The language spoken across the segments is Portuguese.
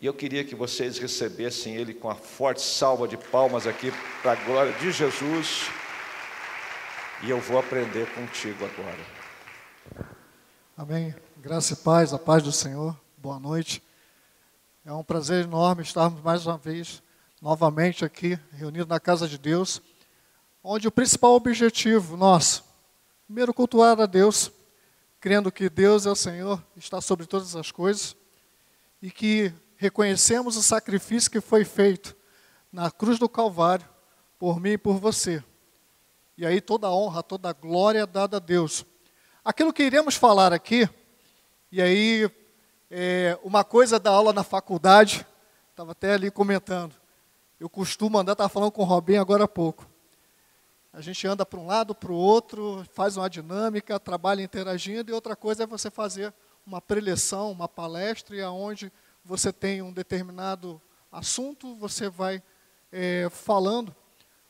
E eu queria que vocês recebessem ele com a forte salva de palmas aqui para a glória de Jesus. E eu vou aprender contigo agora. Amém. Graça e paz, a paz do Senhor. Boa noite. É um prazer enorme estarmos mais uma vez, novamente aqui, reunidos na casa de Deus, onde o principal objetivo nosso, primeiro, cultuar a Deus, crendo que Deus é o Senhor, está sobre todas as coisas, e que reconhecemos o sacrifício que foi feito na cruz do Calvário por mim e por você. E aí toda a honra, toda a glória dada a Deus. Aquilo que iremos falar aqui, e aí é, uma coisa da aula na faculdade, estava até ali comentando. Eu costumo andar, estava falando com o Robinho agora há pouco. A gente anda para um lado, para o outro, faz uma dinâmica, trabalha interagindo, e outra coisa é você fazer uma preleção, uma palestra, e aonde você tem um determinado assunto, você vai é, falando,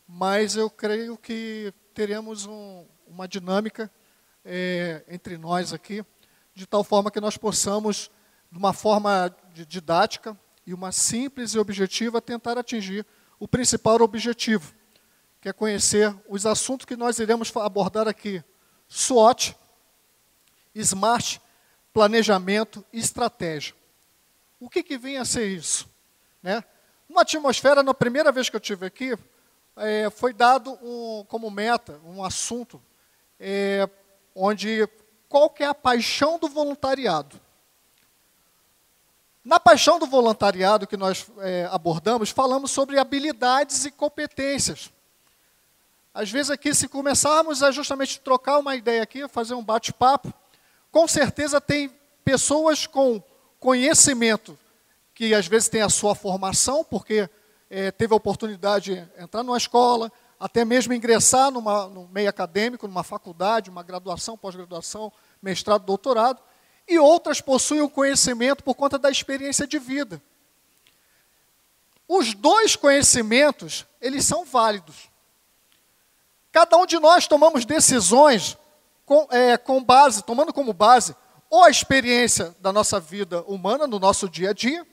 mas eu creio que teremos um, uma dinâmica é, entre nós aqui, de tal forma que nós possamos, de uma forma didática e uma simples e objetiva, tentar atingir o principal objetivo, que é conhecer os assuntos que nós iremos abordar aqui: SWOT, SMART, planejamento e estratégia. O que, que vem a ser isso? Né? Uma atmosfera, na primeira vez que eu tive aqui, é, foi dado um, como meta, um assunto, é, onde qual que é a paixão do voluntariado. Na paixão do voluntariado que nós é, abordamos, falamos sobre habilidades e competências. Às vezes aqui, se começarmos a justamente trocar uma ideia aqui, fazer um bate-papo, com certeza tem pessoas com conhecimento, que às vezes tem a sua formação, porque é, teve a oportunidade de entrar numa escola, até mesmo ingressar numa, no meio acadêmico, numa faculdade, uma graduação, pós-graduação, mestrado, doutorado, e outras possuem o conhecimento por conta da experiência de vida. Os dois conhecimentos, eles são válidos. Cada um de nós tomamos decisões com, é, com base, tomando como base ou a experiência da nossa vida humana, no nosso dia a dia,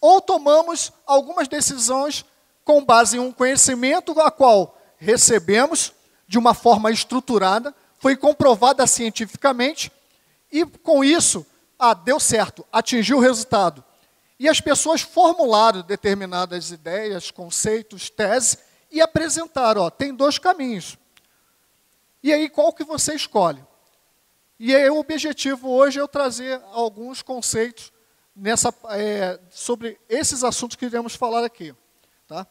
ou tomamos algumas decisões com base em um conhecimento a qual recebemos de uma forma estruturada, foi comprovada cientificamente, e com isso, ah, deu certo, atingiu o resultado. E as pessoas formularam determinadas ideias, conceitos, teses e apresentaram, ó, tem dois caminhos. E aí qual que você escolhe? E aí, o objetivo hoje é eu trazer alguns conceitos nessa, é, sobre esses assuntos que iremos falar aqui. Tá?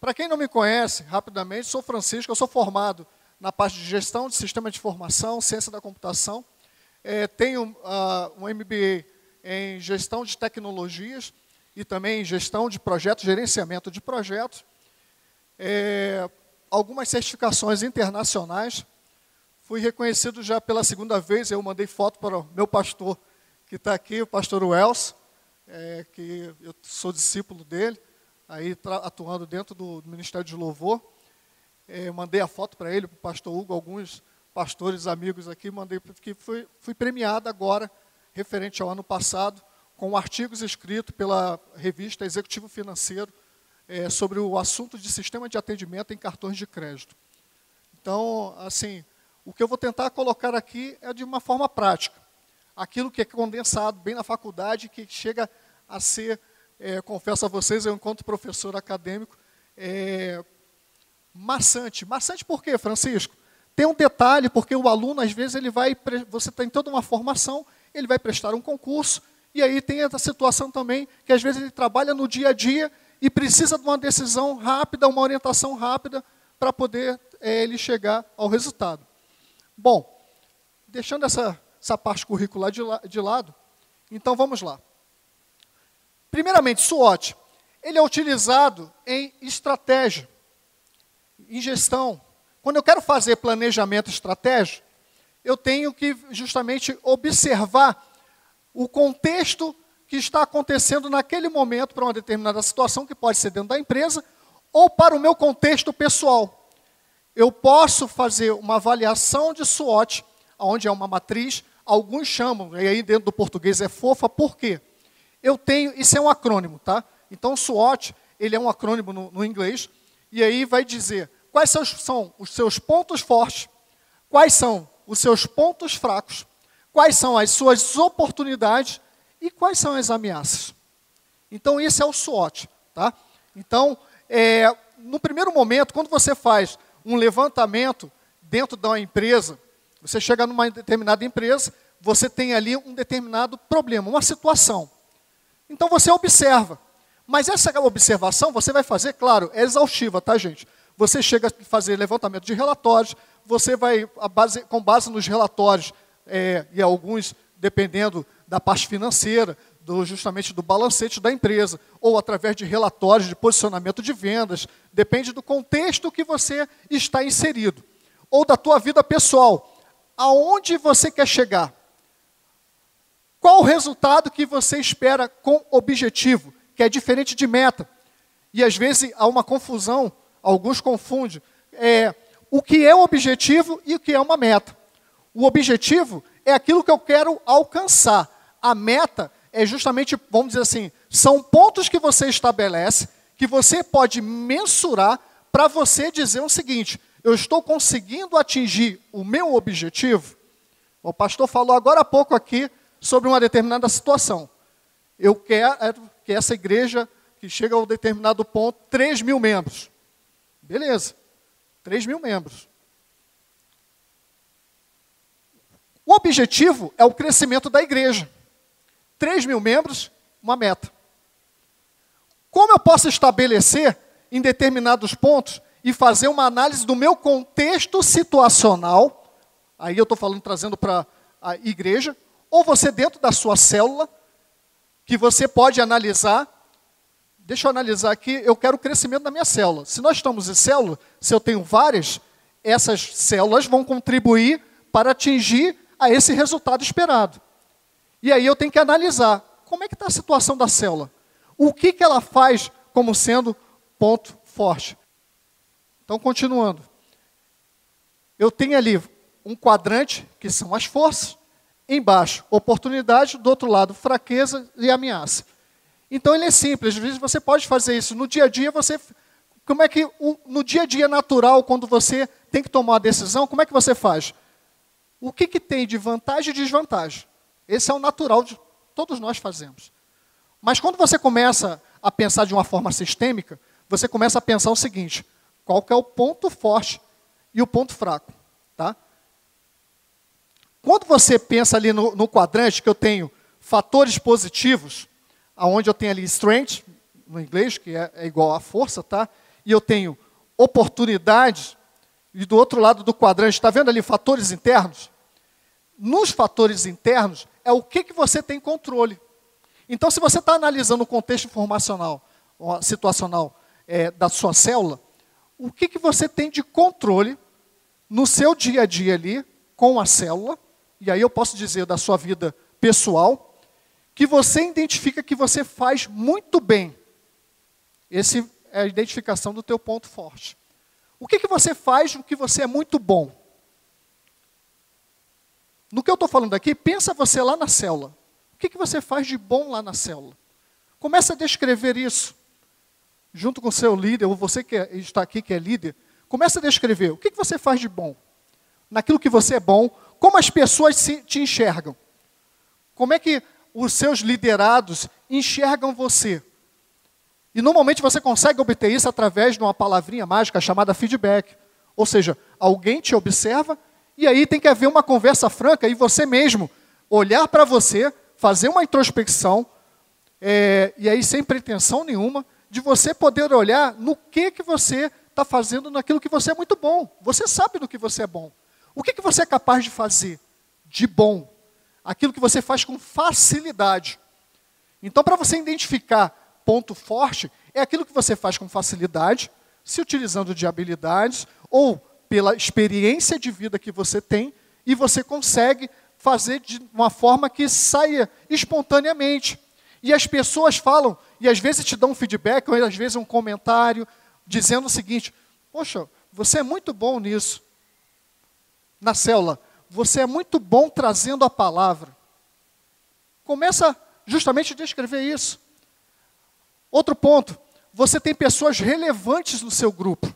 Para quem não me conhece, rapidamente, sou Francisco, eu sou formado na parte de gestão de sistema de informação, ciência da computação. É, tenho uh, um MBA em gestão de tecnologias e também em gestão de projetos, gerenciamento de projetos. É, algumas certificações internacionais Fui reconhecido já pela segunda vez, eu mandei foto para o meu pastor, que está aqui, o pastor Wells, é, que eu sou discípulo dele, aí atuando dentro do, Ministério de Louvor. É, mandei a foto para ele, para o pastor Hugo, alguns pastores amigos aqui, mandei, que fui, fui premiado agora, referente ao ano passado, com artigos escritos pela revista Executivo Financeiro é, sobre o assunto de sistema de atendimento em cartões de crédito. Então, assim, o que eu vou tentar colocar aqui é de uma forma prática. Aquilo que é condensado bem na faculdade, que chega a ser, é, confesso a vocês, eu enquanto professor acadêmico, é, maçante. Maçante por quê, Francisco? Tem um detalhe, porque o aluno, às vezes, ele vai, você tem toda uma formação, ele vai prestar um concurso, e aí tem essa situação também, que às vezes ele trabalha no dia a dia e precisa de uma decisão rápida, uma orientação rápida, para poder é, ele chegar ao resultado. Bom, deixando essa, essa parte curricular de, la, de lado, então vamos lá. Primeiramente, SWOT. Ele é utilizado em estratégia, em gestão. Quando eu quero fazer planejamento estratégico, eu tenho que justamente observar o contexto que está acontecendo naquele momento para uma determinada situação, que pode ser dentro da empresa, ou para o meu contexto pessoal eu posso fazer uma avaliação de SWOT, onde é uma matriz, alguns chamam, e aí dentro do português é fofa, por quê? eu tenho, isso é um acrônimo, tá? Então, SWOT, ele é um acrônimo no, no inglês, e aí vai dizer quais são, são os seus pontos fortes, quais são os seus pontos fracos, quais são as suas oportunidades e quais são as ameaças. Então, esse é o SWOT, tá? Então, é, no primeiro momento, quando você faz um levantamento dentro da empresa, você chega numa determinada empresa, você tem ali um determinado problema, uma situação. Então você observa. Mas essa observação você vai fazer, claro, é exaustiva, tá, gente? Você chega a fazer levantamento de relatórios, você vai, base, com base nos relatórios, é, e alguns dependendo da parte financeira, do, justamente do balancete da empresa, ou através de relatórios de posicionamento de vendas, depende do contexto que você está inserido, ou da tua vida pessoal. Aonde você quer chegar? Qual o resultado que você espera com objetivo, que é diferente de meta? E às vezes há uma confusão, alguns confundem é, o que é o objetivo e o que é uma meta. O objetivo é aquilo que eu quero alcançar. A meta é justamente, vamos dizer assim, são pontos que você estabelece, que você pode mensurar para você dizer o seguinte: eu estou conseguindo atingir o meu objetivo? O pastor falou agora há pouco aqui sobre uma determinada situação. Eu quero que essa igreja, que chega a um determinado ponto, 3 mil membros. Beleza, 3 mil membros. O objetivo é o crescimento da igreja. 3 mil membros, uma meta. Como eu posso estabelecer em determinados pontos e fazer uma análise do meu contexto situacional? Aí eu estou falando, trazendo para a igreja, ou você dentro da sua célula, que você pode analisar. Deixa eu analisar aqui, eu quero o crescimento da minha célula. Se nós estamos em célula, se eu tenho várias, essas células vão contribuir para atingir a esse resultado esperado. E aí eu tenho que analisar como é que está a situação da célula. O que, que ela faz como sendo ponto forte. Então, continuando. Eu tenho ali um quadrante, que são as forças, embaixo, oportunidade, do outro lado, fraqueza e ameaça. Então ele é simples, às vezes você pode fazer isso. No dia a dia, você. Como é que no dia a dia natural, quando você tem que tomar uma decisão, como é que você faz? O que, que tem de vantagem e desvantagem? Esse é o natural de todos nós fazemos. Mas quando você começa a pensar de uma forma sistêmica, você começa a pensar o seguinte: qual que é o ponto forte e o ponto fraco, tá? Quando você pensa ali no, no quadrante que eu tenho fatores positivos, aonde eu tenho ali strength, no inglês, que é, é igual a força, tá? E eu tenho oportunidades, e do outro lado do quadrante, está vendo ali fatores internos? Nos fatores internos é o que, que você tem controle. Então, se você está analisando o contexto informacional, situacional é, da sua célula, o que, que você tem de controle no seu dia a dia ali com a célula e aí eu posso dizer da sua vida pessoal, que você identifica que você faz muito bem. Esse é a identificação do teu ponto forte. O que, que você faz no que você é muito bom? No que eu estou falando aqui, pensa você lá na célula. O que, que você faz de bom lá na célula? Começa a descrever isso. Junto com o seu líder, ou você que está aqui que é líder, começa a descrever o que, que você faz de bom. Naquilo que você é bom, como as pessoas se, te enxergam? Como é que os seus liderados enxergam você? E normalmente você consegue obter isso através de uma palavrinha mágica chamada feedback. Ou seja, alguém te observa e aí tem que haver uma conversa franca e você mesmo olhar para você, fazer uma introspecção, é, e aí sem pretensão nenhuma, de você poder olhar no que, que você está fazendo naquilo que você é muito bom. Você sabe no que você é bom. O que, que você é capaz de fazer de bom? Aquilo que você faz com facilidade. Então, para você identificar ponto forte, é aquilo que você faz com facilidade, se utilizando de habilidades ou pela experiência de vida que você tem, e você consegue fazer de uma forma que saia espontaneamente. E as pessoas falam, e às vezes te dão um feedback, ou às vezes um comentário, dizendo o seguinte: Poxa, você é muito bom nisso na célula, você é muito bom trazendo a palavra. Começa justamente descrever isso. Outro ponto, você tem pessoas relevantes no seu grupo.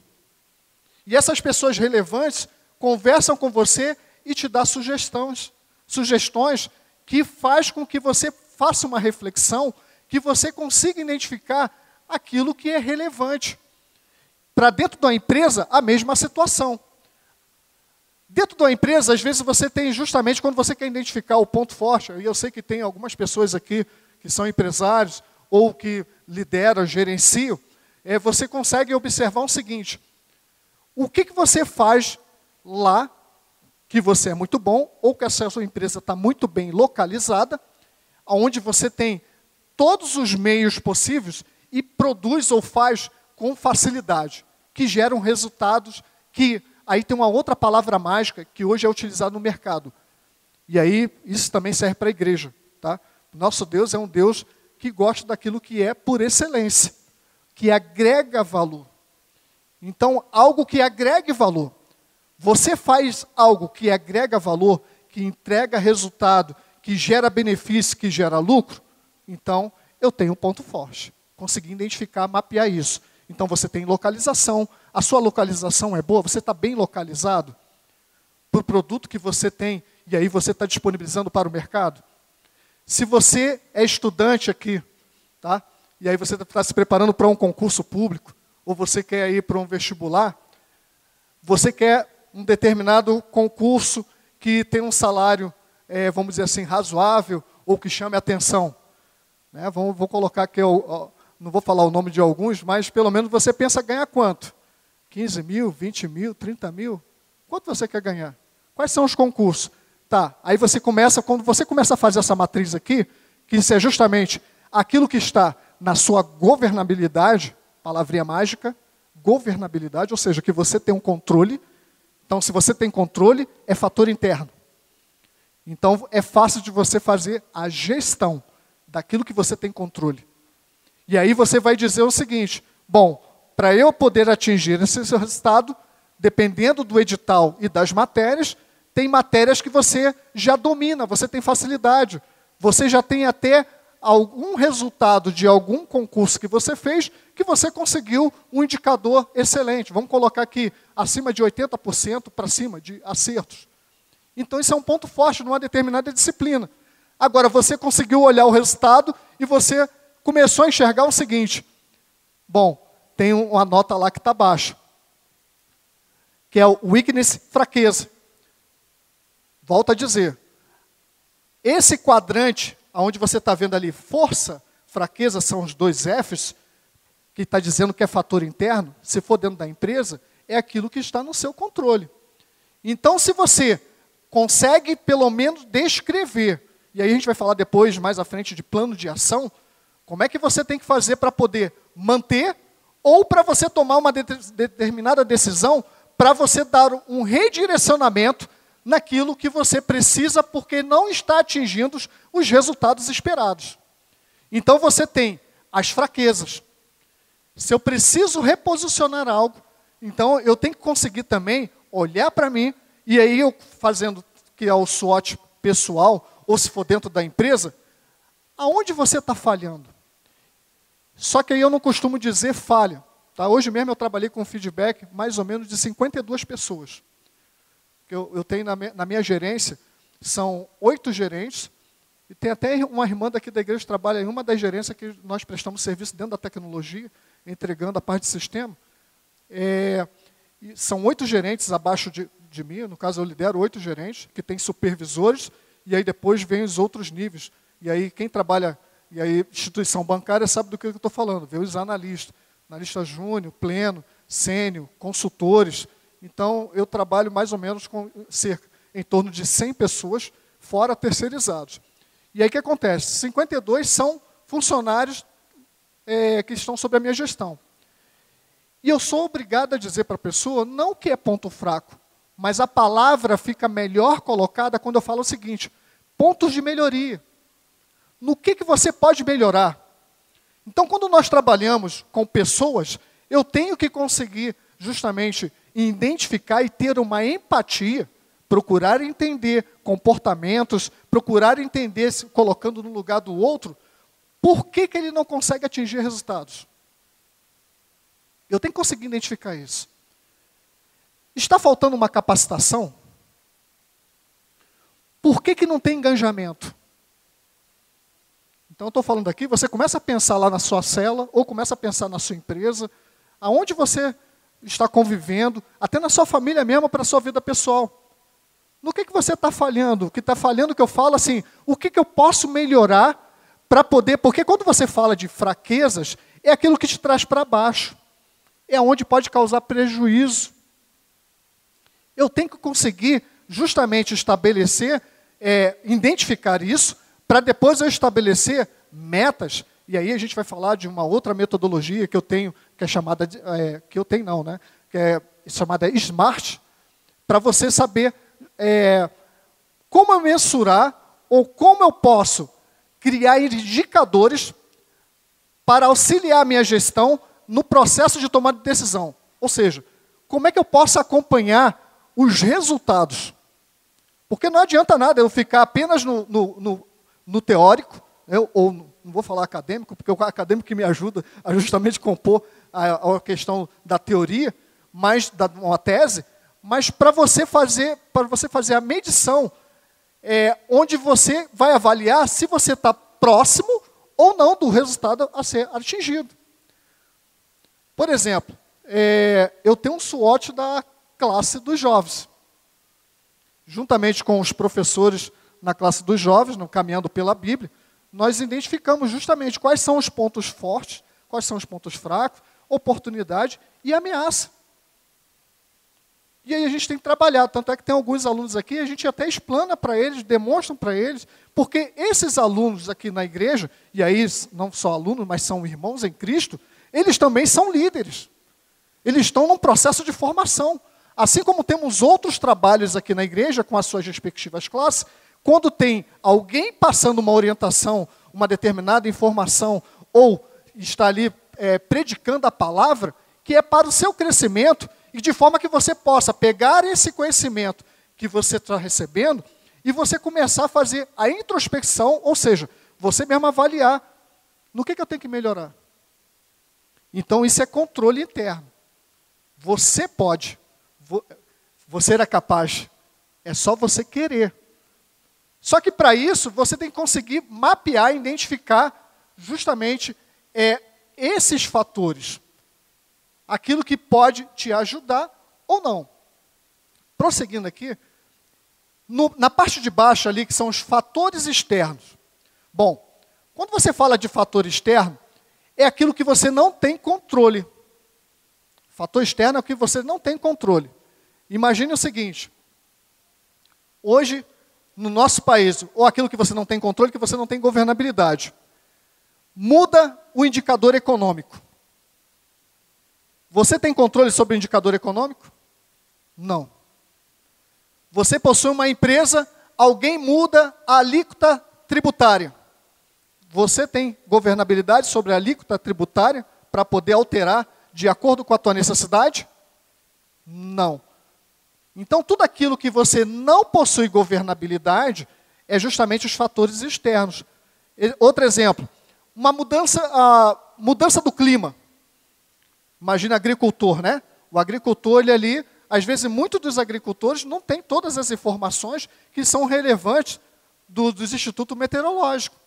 E essas pessoas relevantes conversam com você e te dão sugestões, sugestões que faz com que você faça uma reflexão, que você consiga identificar aquilo que é relevante. Para dentro da empresa, a mesma situação. Dentro da empresa, às vezes você tem justamente quando você quer identificar o ponto forte, e eu sei que tem algumas pessoas aqui que são empresários ou que lideram, gerenciam, é, você consegue observar o seguinte: o que, que você faz lá que você é muito bom, ou que a sua empresa está muito bem localizada, onde você tem todos os meios possíveis e produz ou faz com facilidade, que geram resultados que aí tem uma outra palavra mágica que hoje é utilizada no mercado. E aí, isso também serve para a igreja. Tá? Nosso Deus é um Deus que gosta daquilo que é por excelência, que agrega valor. Então, algo que agregue valor. Você faz algo que agrega valor, que entrega resultado, que gera benefício, que gera lucro, então eu tenho um ponto forte. Consegui identificar, mapear isso. Então você tem localização, a sua localização é boa, você está bem localizado para o produto que você tem e aí você está disponibilizando para o mercado? Se você é estudante aqui, tá? e aí você está se preparando para um concurso público, ou você quer ir para um vestibular, você quer um determinado concurso que tem um salário, é, vamos dizer assim, razoável, ou que chame atenção. Né? Vou, vou colocar aqui, eu, não vou falar o nome de alguns, mas pelo menos você pensa ganhar quanto? 15 mil, 20 mil, 30 mil? Quanto você quer ganhar? Quais são os concursos? Tá, aí você começa, quando você começa a fazer essa matriz aqui, que isso é justamente aquilo que está na sua governabilidade, palavrinha mágica, governabilidade, ou seja, que você tem um controle. Então, se você tem controle, é fator interno. Então, é fácil de você fazer a gestão daquilo que você tem controle. E aí você vai dizer o seguinte: bom, para eu poder atingir esse resultado, dependendo do edital e das matérias, tem matérias que você já domina, você tem facilidade. Você já tem até algum resultado de algum concurso que você fez que você conseguiu um indicador excelente. Vamos colocar aqui acima de 80% para cima de acertos. Então, isso é um ponto forte numa determinada disciplina. Agora, você conseguiu olhar o resultado e você começou a enxergar o seguinte: bom, tem uma nota lá que está baixa, que é o weakness, fraqueza. Volto a dizer, esse quadrante, onde você está vendo ali força, fraqueza, são os dois Fs, que está dizendo que é fator interno, se for dentro da empresa, é aquilo que está no seu controle. Então, se você consegue pelo menos descrever, e aí a gente vai falar depois, mais à frente, de plano de ação, como é que você tem que fazer para poder manter ou para você tomar uma de determinada decisão para você dar um redirecionamento naquilo que você precisa porque não está atingindo os resultados esperados. Então você tem as fraquezas. Se eu preciso reposicionar algo, então eu tenho que conseguir também olhar para mim e aí eu fazendo que é o SWOT pessoal ou se for dentro da empresa, aonde você está falhando? Só que aí eu não costumo dizer falha. Tá? Hoje mesmo eu trabalhei com feedback mais ou menos de 52 pessoas. Eu, eu tenho na minha, na minha gerência, são oito gerentes, e tem até uma irmã daqui da igreja que trabalha em uma das gerências que nós prestamos serviço dentro da tecnologia, entregando a parte de sistema. É, são oito gerentes abaixo de, de mim, no caso eu lidero oito gerentes, que têm supervisores, e aí depois vem os outros níveis. E aí quem trabalha e aí, instituição bancária sabe do que eu estou falando, vê os analistas, analista júnior, pleno, sênior, consultores. Então, eu trabalho mais ou menos com cerca, em torno de 100 pessoas, fora terceirizados. E aí o que acontece? 52 são funcionários é, que estão sob a minha gestão. E eu sou obrigado a dizer para a pessoa, não que é ponto fraco, mas a palavra fica melhor colocada quando eu falo o seguinte: pontos de melhoria no que, que você pode melhorar. Então, quando nós trabalhamos com pessoas, eu tenho que conseguir justamente identificar e ter uma empatia, procurar entender comportamentos, procurar entender, se colocando no lugar do outro, Por que, que ele não consegue atingir resultados? Eu tenho que conseguir identificar isso. Está faltando uma capacitação? Por que, que não tem engajamento? Então, eu estou falando aqui, você começa a pensar lá na sua cela, ou começa a pensar na sua empresa, aonde você está convivendo, até na sua família mesmo, para a sua vida pessoal. No que, que você está falhando? O que está falhando que eu falo assim, o que, que eu posso melhorar para poder. Porque quando você fala de fraquezas, é aquilo que te traz para baixo. É onde pode causar prejuízo. Eu tenho que conseguir justamente estabelecer, é, identificar isso, para depois eu estabelecer metas. E aí a gente vai falar de uma outra metodologia que eu tenho, que é chamada de, é, que eu tenho não, né? Que é chamada SMART, para você saber é, como eu mensurar ou como eu posso criar indicadores para auxiliar a minha gestão no processo de tomada de decisão. Ou seja, como é que eu posso acompanhar os resultados? Porque não adianta nada eu ficar apenas no, no, no, no teórico, eu, ou não vou falar acadêmico, porque o acadêmico que me ajuda a justamente compor a, a questão da teoria, mas da uma tese, mas para você fazer para você fazer a medição é, onde você vai avaliar se você está próximo ou não do resultado a ser atingido. Por exemplo, é, eu tenho um SWOT da classe dos jovens. Juntamente com os professores na classe dos jovens, no Caminhando pela Bíblia, nós identificamos justamente quais são os pontos fortes, quais são os pontos fracos, oportunidade e ameaça. E aí a gente tem que trabalhar. Tanto é que tem alguns alunos aqui, a gente até explana para eles, demonstra para eles, porque esses alunos aqui na igreja, e aí não só alunos, mas são irmãos em Cristo, eles também são líderes. Eles estão num processo de formação. Assim como temos outros trabalhos aqui na igreja, com as suas respectivas classes, quando tem alguém passando uma orientação, uma determinada informação, ou está ali é, predicando a palavra, que é para o seu crescimento, e de forma que você possa pegar esse conhecimento que você está recebendo e você começar a fazer a introspecção, ou seja, você mesmo avaliar no que, que eu tenho que melhorar. Então, isso é controle interno. Você pode, você era capaz, é só você querer. Só que para isso, você tem que conseguir mapear, identificar justamente é, esses fatores aquilo que pode te ajudar ou não. Prosseguindo aqui, no, na parte de baixo ali, que são os fatores externos. Bom, quando você fala de fator externo, é aquilo que você não tem controle. Fator externo é o que você não tem controle. Imagine o seguinte: hoje, no nosso país, ou aquilo que você não tem controle, que você não tem governabilidade, muda o indicador econômico. Você tem controle sobre o indicador econômico? Não. Você possui uma empresa, alguém muda a alíquota tributária. Você tem governabilidade sobre a alíquota tributária para poder alterar de acordo com a tua necessidade? Não. Então, tudo aquilo que você não possui governabilidade é justamente os fatores externos. Outro exemplo, uma mudança, a mudança do clima. Imagina agricultor, né? O agricultor, ele ali, às vezes, muitos dos agricultores não têm todas as informações que são relevantes do, dos institutos meteorológicos.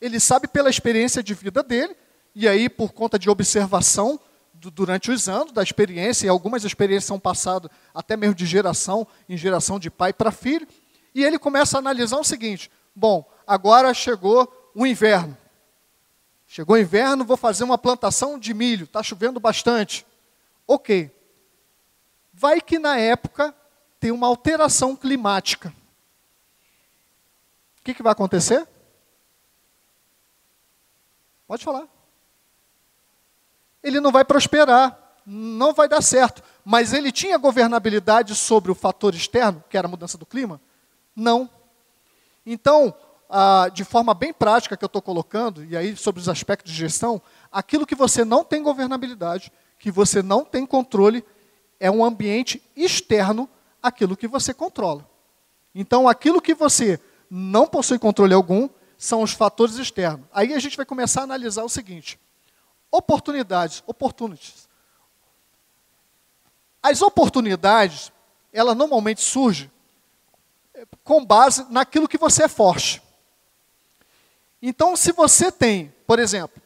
Ele sabe pela experiência de vida dele, e aí, por conta de observação do, durante os anos, da experiência, e algumas experiências são passadas até mesmo de geração em geração, de pai para filho, e ele começa a analisar o seguinte: bom, agora chegou o inverno. Chegou o inverno, vou fazer uma plantação de milho, está chovendo bastante. Ok. Vai que na época tem uma alteração climática. O que, que vai acontecer? Pode falar. Ele não vai prosperar, não vai dar certo. Mas ele tinha governabilidade sobre o fator externo, que era a mudança do clima? Não. Então, ah, de forma bem prática que eu estou colocando, e aí sobre os aspectos de gestão, aquilo que você não tem governabilidade, que você não tem controle, é um ambiente externo àquilo que você controla. Então, aquilo que você não possui controle algum, são os fatores externos. Aí a gente vai começar a analisar o seguinte: oportunidades, opportunities. As oportunidades, ela normalmente surge com base naquilo que você é forte. Então, se você tem, por exemplo,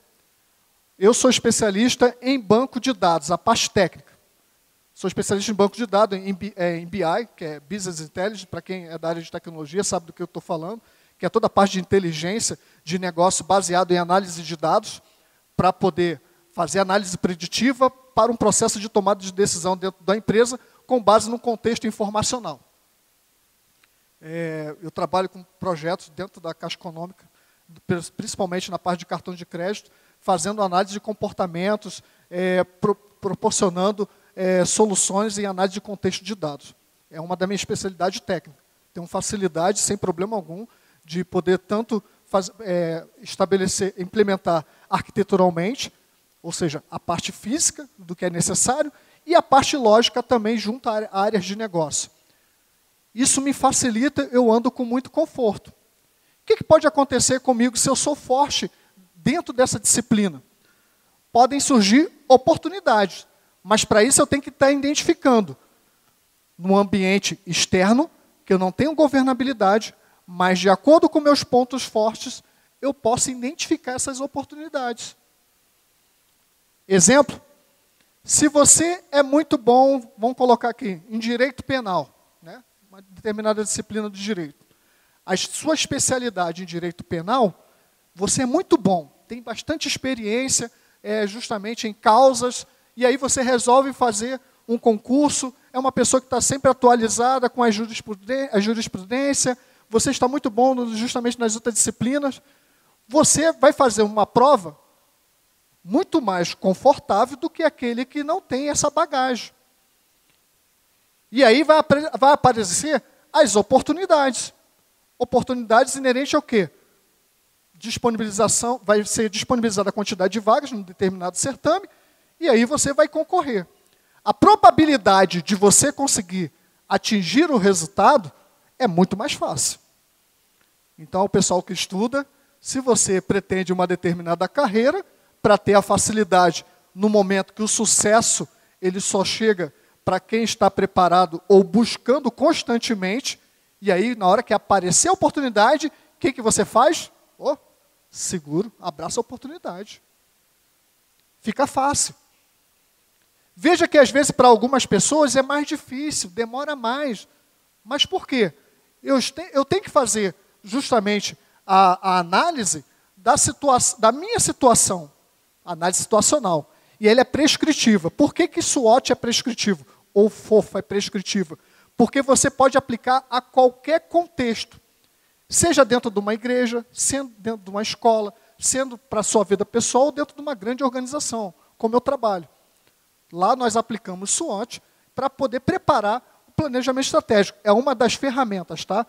eu sou especialista em banco de dados, a parte técnica. Sou especialista em banco de dados, em, é, BI, que é Business Intelligence, para quem é da área de tecnologia sabe do que eu estou falando, que é toda a parte de inteligência de negócio baseado em análise de dados, para poder fazer análise preditiva para um processo de tomada de decisão dentro da empresa, com base num contexto informacional. É, eu trabalho com projetos dentro da Caixa Econômica, principalmente na parte de cartão de crédito, fazendo análise de comportamentos, é, pro, proporcionando é, soluções em análise de contexto de dados. É uma da minha especialidade técnica. Tenho facilidade, sem problema algum, de poder tanto faz, é, estabelecer, implementar arquiteturalmente, ou seja, a parte física do que é necessário, e a parte lógica também junto a áreas de negócio. Isso me facilita, eu ando com muito conforto. O que, que pode acontecer comigo se eu sou forte dentro dessa disciplina? Podem surgir oportunidades. Mas para isso eu tenho que estar identificando no ambiente externo, que eu não tenho governabilidade, mas de acordo com meus pontos fortes, eu posso identificar essas oportunidades. Exemplo: se você é muito bom, vamos colocar aqui, em direito penal, né? uma determinada disciplina do direito, a sua especialidade em direito penal, você é muito bom, tem bastante experiência é, justamente em causas e aí você resolve fazer um concurso, é uma pessoa que está sempre atualizada com a jurisprudência, a jurisprudência, você está muito bom justamente nas outras disciplinas, você vai fazer uma prova muito mais confortável do que aquele que não tem essa bagagem. E aí vai, vai aparecer as oportunidades. Oportunidades inerentes ao quê? Disponibilização, vai ser disponibilizada a quantidade de vagas num determinado certame, e aí você vai concorrer. A probabilidade de você conseguir atingir o resultado é muito mais fácil. Então, o pessoal que estuda, se você pretende uma determinada carreira, para ter a facilidade no momento que o sucesso ele só chega para quem está preparado ou buscando constantemente, e aí, na hora que aparecer a oportunidade, o que, que você faz? Oh, seguro, abraça a oportunidade. Fica fácil. Veja que às vezes para algumas pessoas é mais difícil, demora mais. Mas por quê? Eu, eu tenho que fazer justamente a, a análise da, situa da minha situação, análise situacional. E ele é prescritiva. Por que, que SWOT é prescritivo? Ou FOFA é prescritiva? Porque você pode aplicar a qualquer contexto. Seja dentro de uma igreja, sendo dentro de uma escola, sendo para a sua vida pessoal ou dentro de uma grande organização, como eu trabalho. Lá nós aplicamos SWOT para poder preparar o planejamento estratégico. É uma das ferramentas, tá?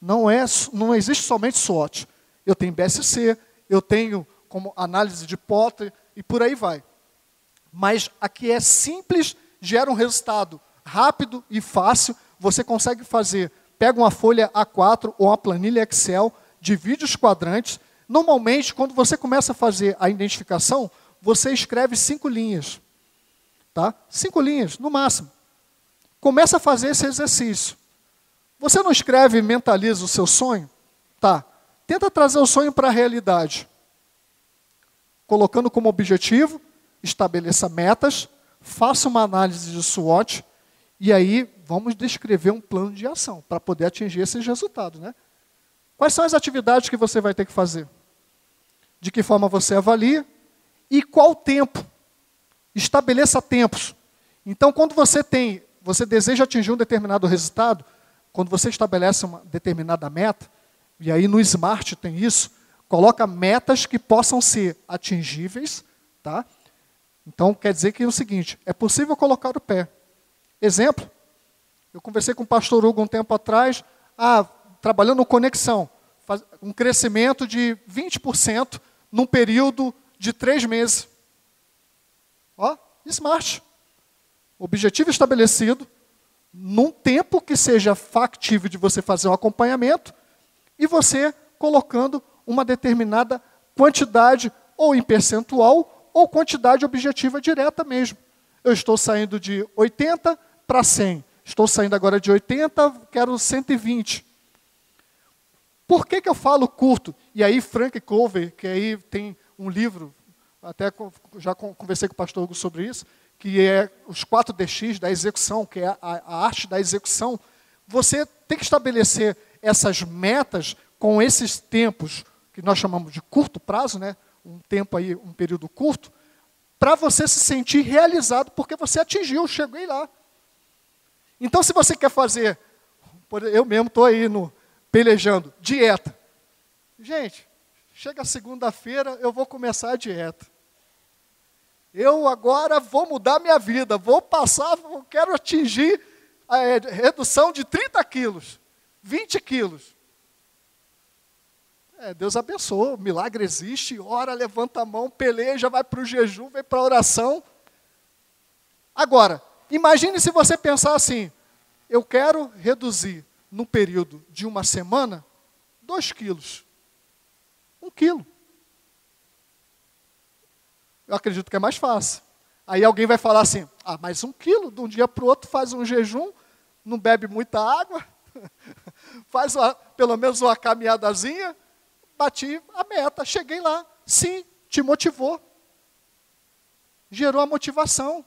Não, é, não existe somente SWOT. Eu tenho BSC, eu tenho como análise de Potter e por aí vai. Mas aqui é simples, gera um resultado rápido e fácil. Você consegue fazer, pega uma folha A4 ou uma planilha Excel, divide os quadrantes. Normalmente, quando você começa a fazer a identificação, você escreve cinco linhas. Tá? Cinco linhas, no máximo. Começa a fazer esse exercício. Você não escreve e mentaliza o seu sonho? Tá. Tenta trazer o sonho para a realidade. Colocando como objetivo, estabeleça metas, faça uma análise de SWOT e aí vamos descrever um plano de ação para poder atingir esses resultados. Né? Quais são as atividades que você vai ter que fazer? De que forma você avalia? E qual tempo? Estabeleça tempos. Então, quando você tem, você deseja atingir um determinado resultado, quando você estabelece uma determinada meta, e aí no Smart tem isso, coloca metas que possam ser atingíveis, tá? Então, quer dizer que é o seguinte, é possível colocar o pé. Exemplo, eu conversei com o pastor Hugo um tempo atrás, ah, trabalhando Conexão, um crescimento de 20% num período de três meses. Ó, smart. Objetivo estabelecido, num tempo que seja factível de você fazer um acompanhamento, e você colocando uma determinada quantidade, ou em percentual, ou quantidade objetiva direta mesmo. Eu estou saindo de 80 para 100. Estou saindo agora de 80, quero 120. Por que, que eu falo curto? E aí Frank Clover, que aí tem um livro, até já conversei com o pastor Hugo sobre isso, que é os 4 DX da execução, que é a, a arte da execução. Você tem que estabelecer essas metas com esses tempos que nós chamamos de curto prazo, né? um tempo aí, um período curto, para você se sentir realizado, porque você atingiu, cheguei lá. Então, se você quer fazer, eu mesmo estou aí no pelejando, dieta. Gente, chega segunda-feira, eu vou começar a dieta. Eu agora vou mudar minha vida, vou passar, quero atingir a é, redução de 30 quilos, 20 quilos. É, Deus abençoa, milagre existe, ora, levanta a mão, peleja, vai para o jejum, vem para a oração. Agora, imagine se você pensar assim, eu quero reduzir no período de uma semana, dois quilos. Um quilo. Eu acredito que é mais fácil. Aí alguém vai falar assim, ah, mas um quilo, de um dia para o outro faz um jejum, não bebe muita água, faz uma, pelo menos uma caminhadazinha, bati a meta, cheguei lá. Sim, te motivou. Gerou a motivação.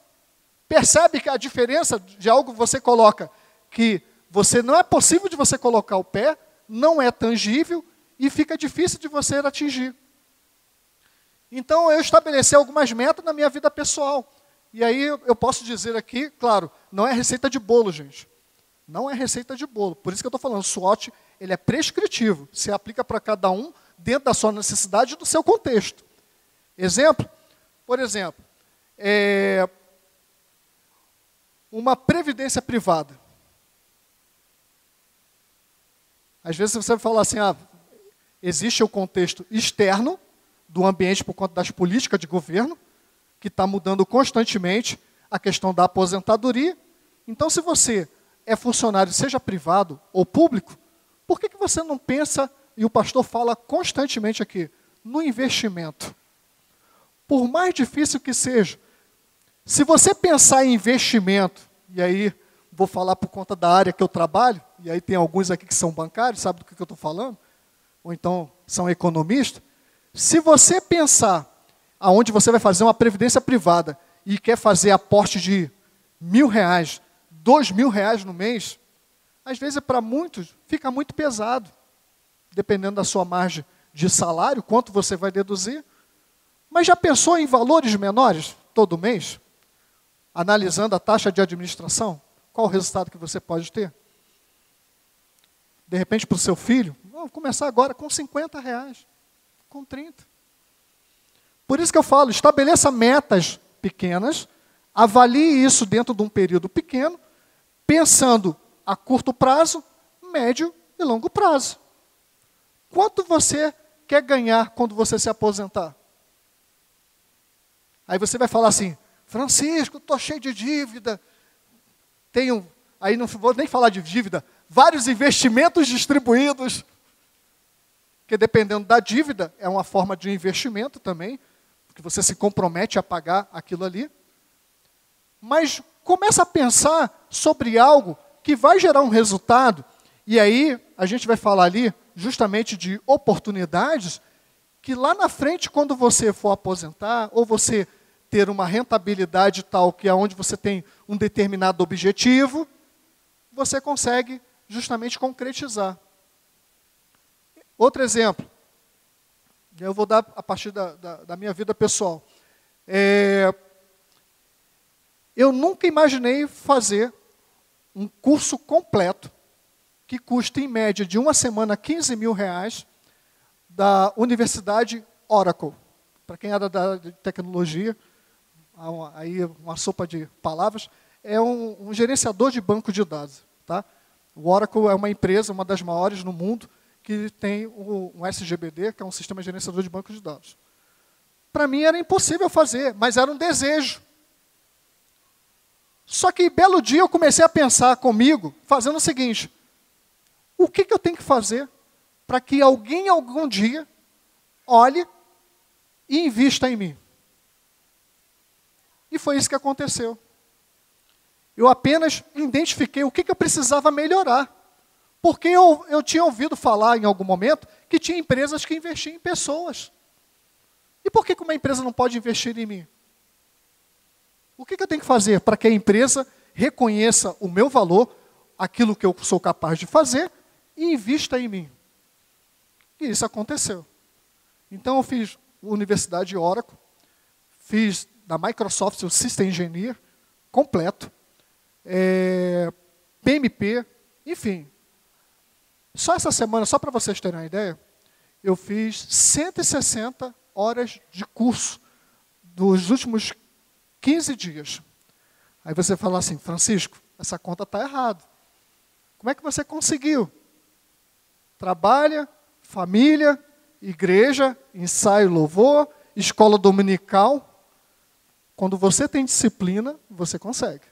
Percebe que a diferença de algo que você coloca que você não é possível de você colocar o pé, não é tangível e fica difícil de você atingir. Então eu estabeleci algumas metas na minha vida pessoal. E aí eu posso dizer aqui, claro, não é receita de bolo, gente. Não é receita de bolo. Por isso que eu estou falando, SWOT ele é prescritivo. Se aplica para cada um dentro da sua necessidade e do seu contexto. Exemplo? Por exemplo, é, uma previdência privada. Às vezes você vai falar assim, ah, existe o contexto externo do ambiente por conta das políticas de governo, que está mudando constantemente a questão da aposentadoria. Então, se você é funcionário, seja privado ou público, por que, que você não pensa e o pastor fala constantemente aqui, no investimento. Por mais difícil que seja, se você pensar em investimento, e aí vou falar por conta da área que eu trabalho, e aí tem alguns aqui que são bancários, sabe do que eu estou falando? Ou então são economistas. Se você pensar aonde você vai fazer uma previdência privada e quer fazer aporte de mil reais, dois mil reais no mês, às vezes para muitos fica muito pesado dependendo da sua margem de salário, quanto você vai deduzir. Mas já pensou em valores menores todo mês? Analisando a taxa de administração, qual o resultado que você pode ter? De repente, para o seu filho, vamos começar agora com 50 reais, com 30. Por isso que eu falo, estabeleça metas pequenas, avalie isso dentro de um período pequeno, pensando a curto prazo, médio e longo prazo. Quanto você quer ganhar quando você se aposentar? Aí você vai falar assim, Francisco, estou cheio de dívida. Tenho, aí não vou nem falar de dívida, vários investimentos distribuídos. Porque dependendo da dívida, é uma forma de investimento também, porque você se compromete a pagar aquilo ali. Mas começa a pensar sobre algo que vai gerar um resultado, e aí a gente vai falar ali justamente de oportunidades que lá na frente, quando você for aposentar, ou você ter uma rentabilidade tal que aonde você tem um determinado objetivo, você consegue justamente concretizar. Outro exemplo, eu vou dar a partir da, da, da minha vida pessoal. É, eu nunca imaginei fazer um curso completo que custa em média de uma semana 15 mil reais, da Universidade Oracle. Para quem era da tecnologia, aí uma sopa de palavras, é um, um gerenciador de banco de dados. Tá? O Oracle é uma empresa, uma das maiores no mundo, que tem o, um SGBD, que é um sistema gerenciador de banco de dados. Para mim era impossível fazer, mas era um desejo. Só que, belo dia, eu comecei a pensar comigo, fazendo o seguinte: o que, que eu tenho que fazer para que alguém algum dia olhe e invista em mim. E foi isso que aconteceu. Eu apenas identifiquei o que, que eu precisava melhorar. Porque eu, eu tinha ouvido falar em algum momento que tinha empresas que investiam em pessoas. E por que, que uma empresa não pode investir em mim? O que, que eu tenho que fazer para que a empresa reconheça o meu valor, aquilo que eu sou capaz de fazer, e invista em mim? E isso aconteceu. Então eu fiz Universidade Oracle, fiz da Microsoft o System Engineer completo, é, PMP, enfim. Só essa semana, só para vocês terem uma ideia, eu fiz 160 horas de curso dos últimos 15 dias. Aí você fala assim, Francisco, essa conta está errada. Como é que você conseguiu? Trabalha, família, igreja, ensaio, louvor, escola dominical. Quando você tem disciplina, você consegue.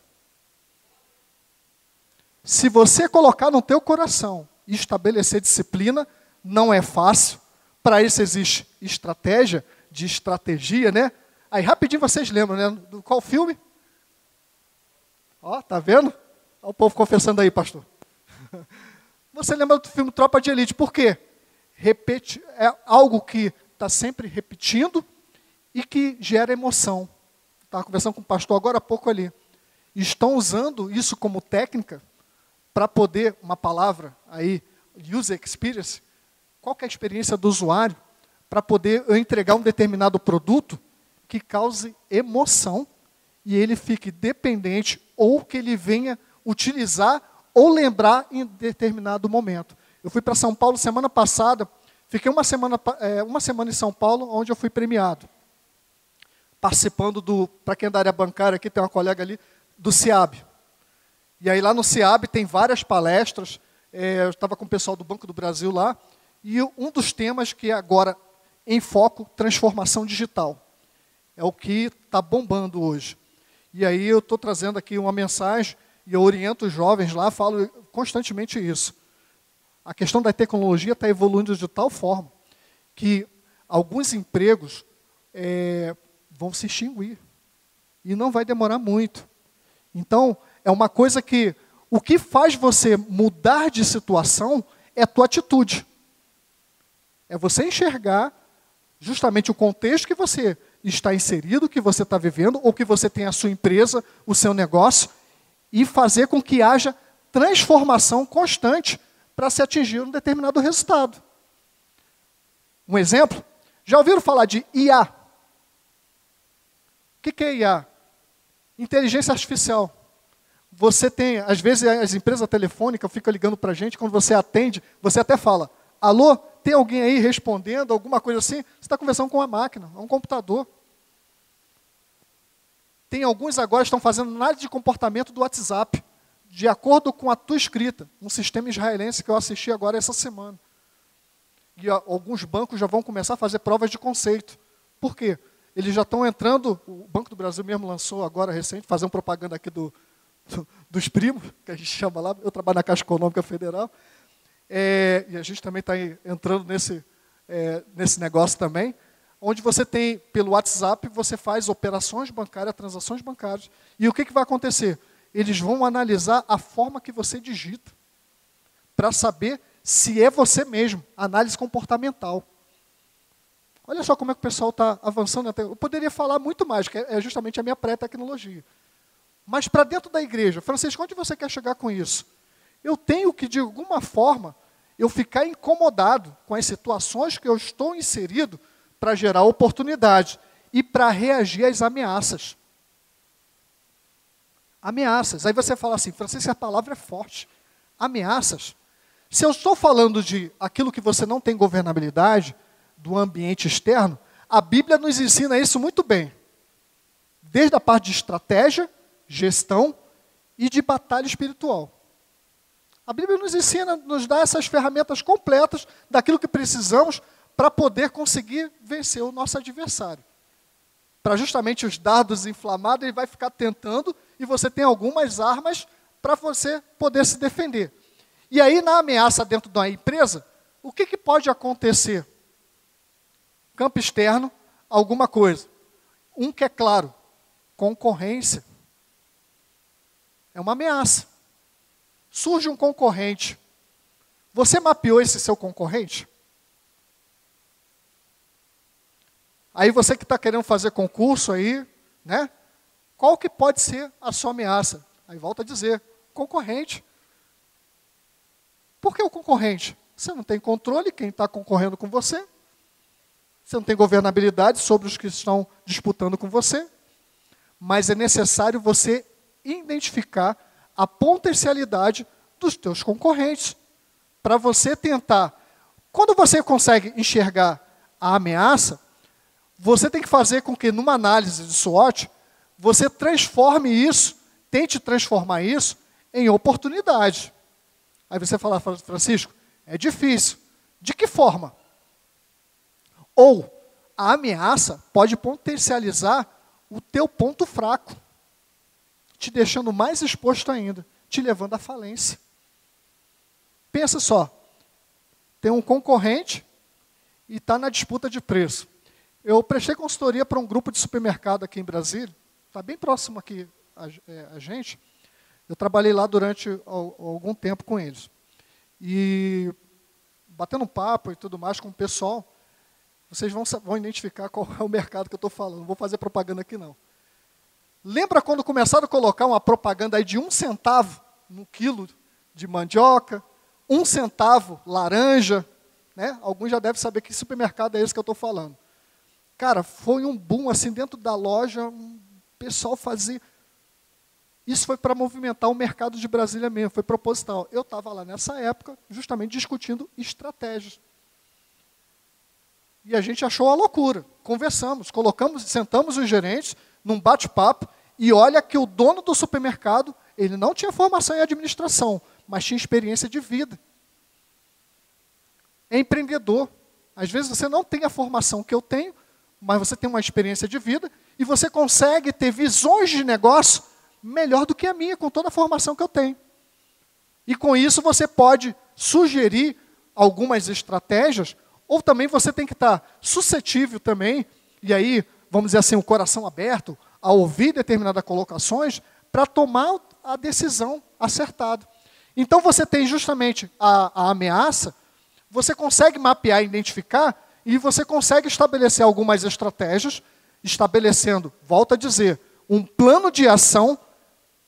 Se você colocar no teu coração e estabelecer disciplina, não é fácil. Para isso existe estratégia, de estratégia, né? Aí rapidinho vocês lembram, né? Do qual filme? Ó, tá vendo? Olha o povo confessando aí, pastor. Você lembra do filme Tropa de Elite? Por quê? Repete, é algo que está sempre repetindo e que gera emoção. Estava conversando com o pastor agora há pouco ali. Estão usando isso como técnica para poder, uma palavra aí, user experience, qual é a experiência do usuário, para poder eu entregar um determinado produto que cause emoção e ele fique dependente ou que ele venha utilizar ou lembrar em determinado momento. Eu fui para São Paulo semana passada, fiquei uma semana, é, uma semana em São Paulo, onde eu fui premiado. Participando do, para quem é da área bancária aqui, tem uma colega ali, do CIAB. E aí lá no CIAB tem várias palestras, é, eu estava com o pessoal do Banco do Brasil lá, e um dos temas que é agora em foco, transformação digital. É o que está bombando hoje. E aí eu estou trazendo aqui uma mensagem e eu oriento os jovens lá, falo constantemente isso. A questão da tecnologia está evoluindo de tal forma que alguns empregos é, vão se extinguir. E não vai demorar muito. Então, é uma coisa que o que faz você mudar de situação é a tua atitude. É você enxergar justamente o contexto que você está inserido, que você está vivendo, ou que você tem a sua empresa, o seu negócio, e fazer com que haja transformação constante para se atingir um determinado resultado. Um exemplo, já ouviram falar de IA? O que, é IA? Inteligência artificial. Você tem, às vezes as empresas telefônicas ficam ligando para a gente, quando você atende, você até fala, alô, tem alguém aí respondendo, alguma coisa assim? Você está conversando com uma máquina, um computador. Tem alguns agora que estão fazendo análise de comportamento do WhatsApp, de acordo com a tua escrita, um sistema israelense que eu assisti agora essa semana. E alguns bancos já vão começar a fazer provas de conceito. Por quê? Eles já estão entrando, o Banco do Brasil mesmo lançou agora recente, fazendo propaganda aqui do, do, dos primos, que a gente chama lá, eu trabalho na Caixa Econômica Federal, é, e a gente também está entrando nesse, é, nesse negócio também onde você tem, pelo WhatsApp, você faz operações bancárias, transações bancárias. E o que, que vai acontecer? Eles vão analisar a forma que você digita, para saber se é você mesmo, análise comportamental. Olha só como é que o pessoal está avançando. Eu poderia falar muito mais, que é justamente a minha pré-tecnologia. Mas para dentro da igreja, Francisco, onde você quer chegar com isso? Eu tenho que, de alguma forma, eu ficar incomodado com as situações que eu estou inserido, para gerar oportunidade e para reagir às ameaças. Ameaças. Aí você fala assim, Francisco, a palavra é forte. Ameaças. Se eu estou falando de aquilo que você não tem governabilidade, do ambiente externo, a Bíblia nos ensina isso muito bem. Desde a parte de estratégia, gestão e de batalha espiritual. A Bíblia nos ensina, nos dá essas ferramentas completas daquilo que precisamos para poder conseguir vencer o nosso adversário. Para justamente os dados inflamados, ele vai ficar tentando e você tem algumas armas para você poder se defender. E aí, na ameaça dentro da empresa, o que, que pode acontecer? Campo externo alguma coisa. Um que é claro, concorrência. É uma ameaça. Surge um concorrente. Você mapeou esse seu concorrente? Aí você que está querendo fazer concurso aí, né? Qual que pode ser a sua ameaça? Aí volta a dizer, concorrente. Por que o concorrente? Você não tem controle quem está concorrendo com você. Você não tem governabilidade sobre os que estão disputando com você. Mas é necessário você identificar a potencialidade dos teus concorrentes para você tentar. Quando você consegue enxergar a ameaça, você tem que fazer com que numa análise de SWOT você transforme isso, tente transformar isso em oportunidade. Aí você fala, Francisco, é difícil. De que forma? Ou a ameaça pode potencializar o teu ponto fraco, te deixando mais exposto ainda, te levando à falência. Pensa só, tem um concorrente e está na disputa de preço. Eu prestei consultoria para um grupo de supermercado aqui em Brasília, está bem próximo aqui a, é, a, gente. Eu trabalhei lá durante algum tempo com eles. E batendo um papo e tudo mais com o pessoal, vocês vão, vão identificar qual é o mercado que eu estou falando. Não vou fazer propaganda aqui, não. Lembra quando começaram a colocar uma propaganda aí de um centavo no quilo de mandioca, um centavo laranja, né? Alguns já devem saber que supermercado é esse que eu estou falando. Cara, foi um boom assim dentro da loja, um pessoal fazia. Isso foi para movimentar o mercado de Brasília mesmo, foi proposital. Eu estava lá nessa época, justamente discutindo estratégias. E a gente achou a loucura. Conversamos, colocamos, sentamos os gerentes num bate-papo e olha que o dono do supermercado, ele não tinha formação em administração, mas tinha experiência de vida. É empreendedor. Às vezes você não tem a formação que eu tenho, mas você tem uma experiência de vida e você consegue ter visões de negócio melhor do que a minha, com toda a formação que eu tenho. E com isso você pode sugerir algumas estratégias, ou também você tem que estar suscetível também, e aí, vamos dizer assim, o coração aberto, a ouvir determinadas colocações, para tomar a decisão acertada. Então você tem justamente a, a ameaça, você consegue mapear, identificar, e você consegue estabelecer algumas estratégias, estabelecendo, volta a dizer, um plano de ação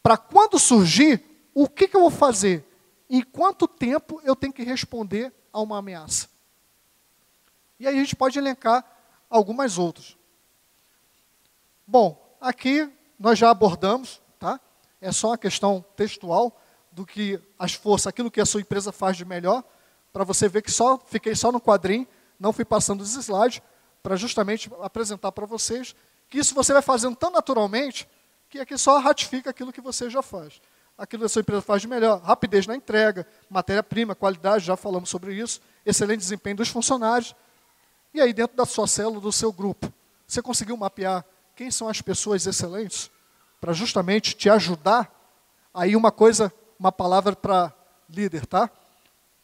para quando surgir, o que, que eu vou fazer? Em quanto tempo eu tenho que responder a uma ameaça? E aí a gente pode elencar algumas outras. Bom, aqui nós já abordamos, tá? É só uma questão textual, do que as forças, aquilo que a sua empresa faz de melhor, para você ver que só fiquei só no quadrinho, não fui passando os slides, para justamente apresentar para vocês que isso você vai fazendo tão naturalmente que aqui só ratifica aquilo que você já faz. Aquilo que a sua empresa faz de melhor, rapidez na entrega, matéria-prima, qualidade, já falamos sobre isso, excelente desempenho dos funcionários. E aí, dentro da sua célula, do seu grupo, você conseguiu mapear quem são as pessoas excelentes para justamente te ajudar? Aí, uma coisa uma palavra para líder, tá?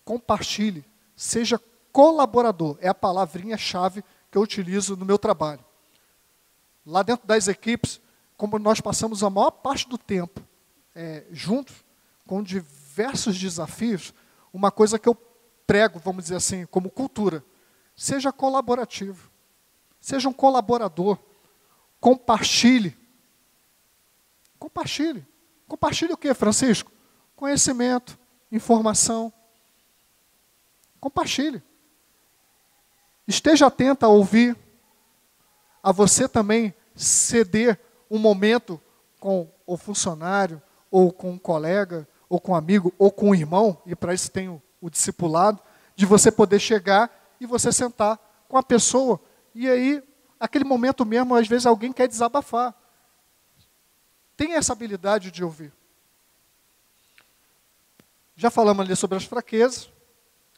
Compartilhe, seja colaborador, é a palavrinha-chave que eu utilizo no meu trabalho. Lá dentro das equipes, como nós passamos a maior parte do tempo é, juntos, com diversos desafios, uma coisa que eu prego, vamos dizer assim, como cultura, seja colaborativo, seja um colaborador, compartilhe. Compartilhe. Compartilhe o que, Francisco? Conhecimento, informação. Compartilhe. Esteja atento a ouvir, a você também ceder um momento com o funcionário, ou com um colega, ou com um amigo, ou com um irmão, e para isso tem o, o discipulado, de você poder chegar e você sentar com a pessoa, e aí, aquele momento mesmo, às vezes alguém quer desabafar. Tem essa habilidade de ouvir. Já falamos ali sobre as fraquezas,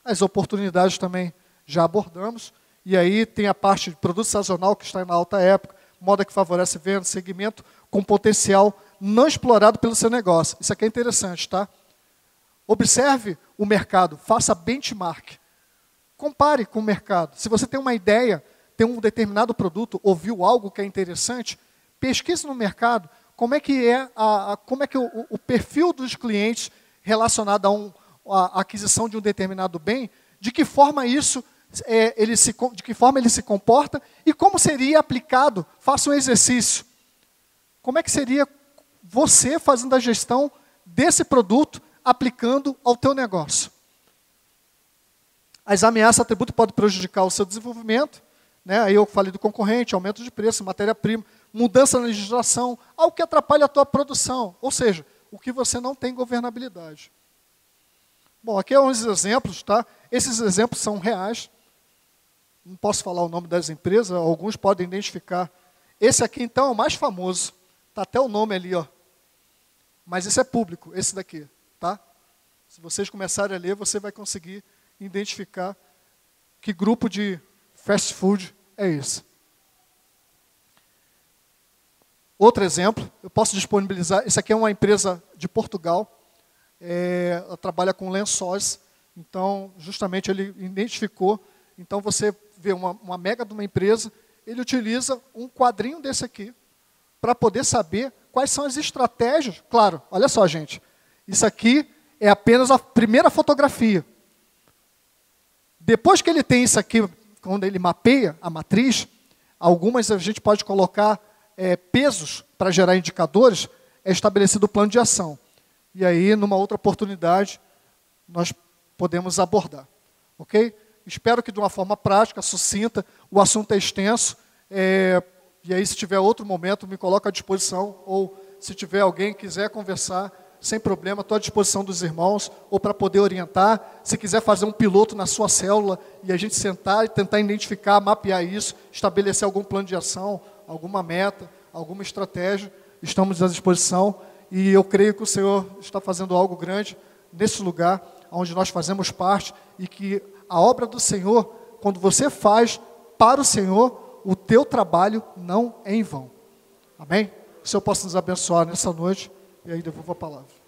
as oportunidades também já abordamos. E aí tem a parte de produto sazonal que está na alta época, moda que favorece venda, segmento com potencial não explorado pelo seu negócio. Isso aqui é interessante, tá? Observe o mercado, faça benchmark. Compare com o mercado. Se você tem uma ideia tem um determinado produto, ouviu algo que é interessante, pesquise no mercado como é que é a, a como é que o, o, perfil dos clientes relacionado a, um, a aquisição de um determinado bem, de que forma isso é, ele se, de que forma ele se comporta e como seria aplicado. Faça um exercício. Como é que seria você fazendo a gestão desse produto aplicando ao teu negócio? As ameaças atributo podem prejudicar o seu desenvolvimento. Né? Aí eu falei do concorrente, aumento de preço, matéria-prima, mudança na legislação, algo que atrapalha a tua produção. Ou seja, o que você não tem governabilidade. Bom, aqui é uns exemplos, tá? Esses exemplos são reais. Não posso falar o nome das empresas, alguns podem identificar. Esse aqui, então, é o mais famoso. Está até o nome ali, ó. Mas esse é público, esse daqui, tá? Se vocês começarem a ler, você vai conseguir identificar que grupo de fast food é esse. Outro exemplo, eu posso disponibilizar. Esse aqui é uma empresa de Portugal. É, ela trabalha com lençóis. Então, justamente ele identificou. Então, você vê uma, uma mega de uma empresa, ele utiliza um quadrinho desse aqui para poder saber quais são as estratégias. Claro, olha só, gente. Isso aqui é apenas a primeira fotografia. Depois que ele tem isso aqui, quando ele mapeia a matriz, algumas a gente pode colocar é, pesos para gerar indicadores, é estabelecido o plano de ação. E aí, numa outra oportunidade, nós podemos abordar. Ok? Espero que de uma forma prática, sucinta, o assunto é extenso. É, e aí, se tiver outro momento, me coloca à disposição. Ou se tiver alguém que quiser conversar, sem problema, estou à disposição dos irmãos, ou para poder orientar. Se quiser fazer um piloto na sua célula e a gente sentar e tentar identificar, mapear isso, estabelecer algum plano de ação, alguma meta, alguma estratégia, estamos à disposição. E eu creio que o Senhor está fazendo algo grande nesse lugar, onde nós fazemos parte, e que a obra do Senhor, quando você faz para o Senhor, o teu trabalho não é em vão. Amém? O Senhor possa nos abençoar nessa noite. E aí devolvo a palavra.